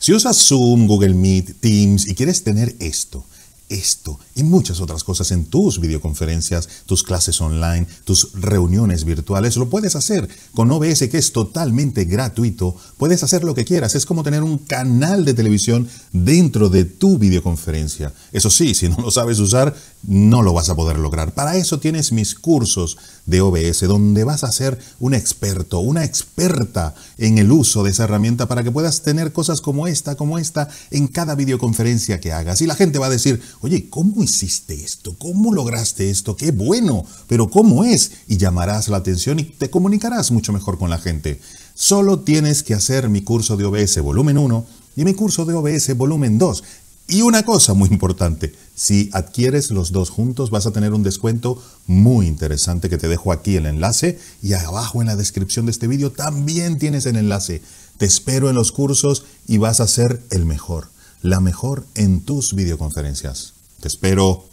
Si usas Zoom, Google Meet, Teams y quieres tener esto, esto y muchas otras cosas en tus videoconferencias, tus clases online, tus reuniones virtuales, lo puedes hacer con OBS que es totalmente gratuito. Puedes hacer lo que quieras, es como tener un canal de televisión dentro de tu videoconferencia. Eso sí, si no lo sabes usar, no lo vas a poder lograr. Para eso tienes mis cursos de OBS, donde vas a ser un experto, una experta en el uso de esa herramienta para que puedas tener cosas como esta, como esta, en cada videoconferencia que hagas. Y la gente va a decir, oye, ¿cómo hiciste esto? ¿Cómo lograste esto? ¡Qué bueno! Pero ¿cómo es? Y llamarás la atención y te comunicarás mucho mejor con la gente. Solo tienes que hacer mi curso de OBS volumen 1 y mi curso de OBS volumen 2. Y una cosa muy importante, si adquieres los dos juntos vas a tener un descuento muy interesante que te dejo aquí el enlace y abajo en la descripción de este vídeo también tienes el enlace. Te espero en los cursos y vas a ser el mejor, la mejor en tus videoconferencias. Te espero.